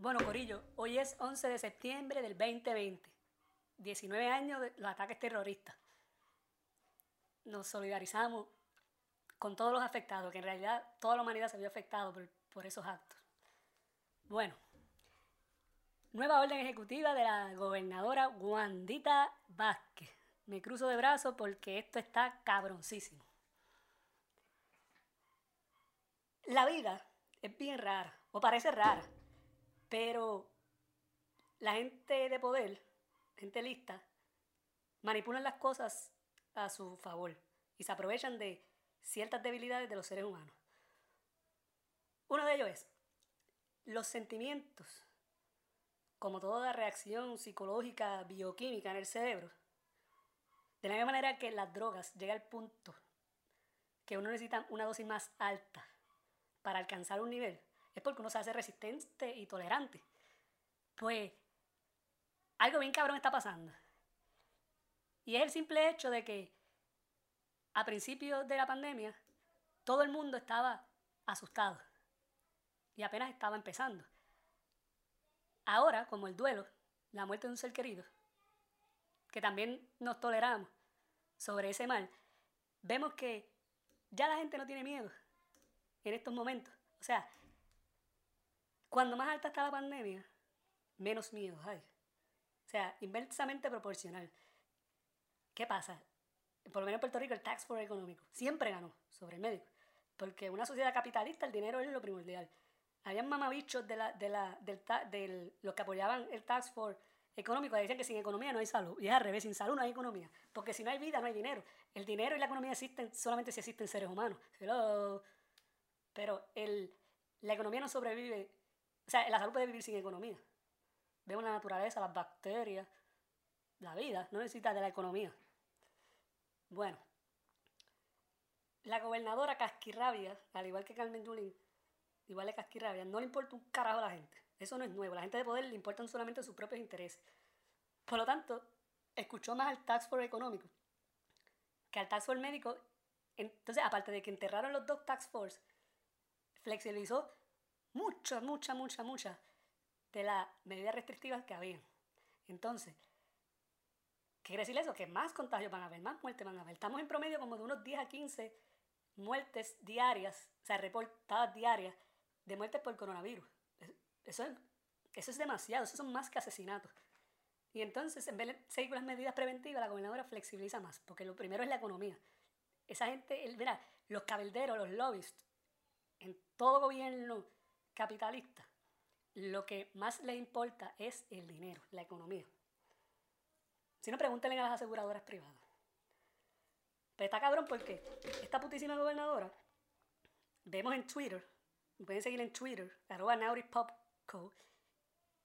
Bueno, Corillo, hoy es 11 de septiembre del 2020. 19 años de los ataques terroristas. Nos solidarizamos con todos los afectados, que en realidad toda la humanidad se vio afectada por, esos actos. Bueno, nueva orden ejecutiva de la gobernadora Wandita Vázquez. Me cruzo de brazos porque esto está cabroncísimo. La vida es bien rara, o parece rara, pero la gente de poder, gente lista, manipulan las cosas a su favor y se aprovechan de ciertas debilidades de los seres humanos. Uno de ellos es los sentimientos, como toda reacción psicológica, bioquímica en el cerebro. De la misma manera que las drogas llega al punto que uno necesita una dosis más alta para alcanzar un nivel, es porque uno se hace resistente y tolerante. Pues algo bien cabrón está pasando. Y es el simple hecho de que a principios de la pandemia todo el mundo estaba asustado y apenas estaba empezando. Ahora, como el duelo, la muerte de un ser querido, que también nos toleramos sobre ese mal, vemos que ya la gente no tiene miedo en estos momentos. O sea, cuando más alta está la pandemia, menos miedo hay. O sea, inversamente proporcional. ¿Qué pasa? Por lo menos en Puerto Rico el tax for económico siempre ganó sobre el médico. Porque en una sociedad capitalista el dinero es lo primordial. Habían mamabichos de, la, de, la, del, del, los que apoyaban el tax for económico decían que sin economía no hay salud. Y es al revés, sin salud no hay economía. Porque si no hay vida, no hay dinero. El dinero y la economía existen solamente si existen seres humanos. Hello. Pero el, la economía no sobrevive, o sea, la salud puede vivir sin economía. Vemos la naturaleza, las bacterias, la vida, no necesita de la economía. Bueno, la gobernadora Casquirrabia, al igual que Carmen Yulín, igual que Casquirrabia, no le importa un carajo a la gente. Eso no es nuevo. La gente de poder le importan solamente sus propios intereses. Por lo tanto, escuchó más al tax for económico que al tax for médico. Entonces, aparte de que enterraron los dos tax force, flexibilizó muchas, muchas, muchas, muchas de las medidas restrictivas que había. Entonces, ¿qué quiere decir eso? Que más contagios van a haber, más muertes van a haber. Estamos en promedio como de unos 10 a 15 muertes diarias, o sea, reportadas diarias de muertes por coronavirus. Eso es, eso es demasiado, eso son más que asesinatos. Y entonces, en vez de seguir con las medidas preventivas, la gobernadora flexibiliza más, porque lo primero es la economía. Esa gente, el, mira, los cabilderos, los lobbies, en todo gobierno capitalista, lo que más le importa es el dinero, la economía. Si no, pregúntenle a las aseguradoras privadas. Pero está cabrón porque esta putísima gobernadora, vemos en Twitter, pueden seguir en Twitter, arroba nauripopco,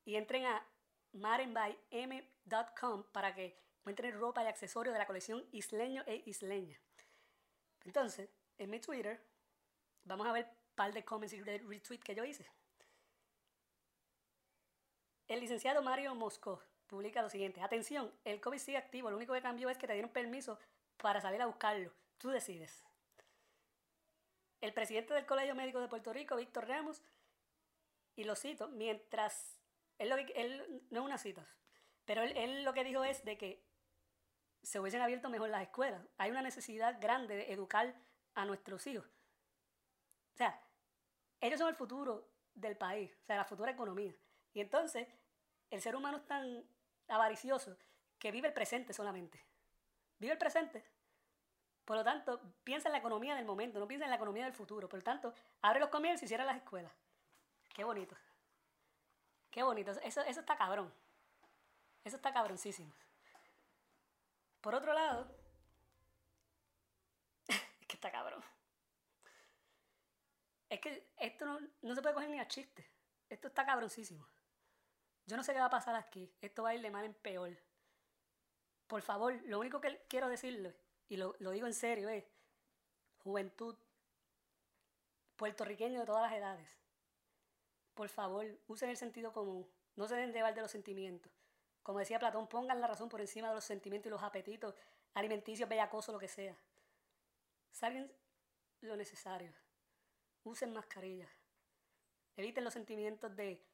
y entren a marenbym.com para que encuentren ropa y accesorios de la colección isleño e isleña. Entonces, en mi Twitter, vamos a ver par de comments y retweets que yo hice. El licenciado Mario Moscó publica lo siguiente. Atención, el COVID sigue activo. Lo único que cambió es que te dieron permiso para salir a buscarlo. Tú decides. El presidente del Colegio Médico de Puerto Rico, Víctor Ramos, y lo cito, mientras... Él, lo él no es una cita, pero él, él lo que dijo es de que se hubiesen abierto mejor las escuelas. Hay una necesidad grande de educar a nuestros hijos. O sea, ellos son el futuro del país, o sea, la futura economía. Y entonces, el ser humano es tan avaricioso que vive el presente solamente. Vive el presente. Por lo tanto, piensa en la economía del momento, no piensa en la economía del futuro. Por lo tanto, abre los comercios y cierra las escuelas. Qué bonito. Qué bonito. Eso, eso está cabrón. Eso está cabroncísimo. Por otro lado, es que está cabrón. Es que esto no, se puede coger ni a chiste. Esto está cabroncísimo. Yo no sé qué va a pasar aquí. Esto va a ir de mal en peor. Por favor, lo único que quiero decirle, y lo, digo en serio, es juventud puertorriqueño de todas las edades. Por favor, usen el sentido común. No se den de de los sentimientos. Como decía Platón, pongan la razón por encima de los sentimientos y los apetitos alimenticios, bellacosos, lo que sea. Salgan lo necesario usen mascarillas. Eviten los sentimientos de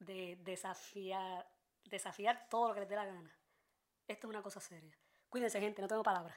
de desafiar, desafiar todo lo que les dé la gana. Esto es una cosa seria. Cuídense, gente, no tengo palabras.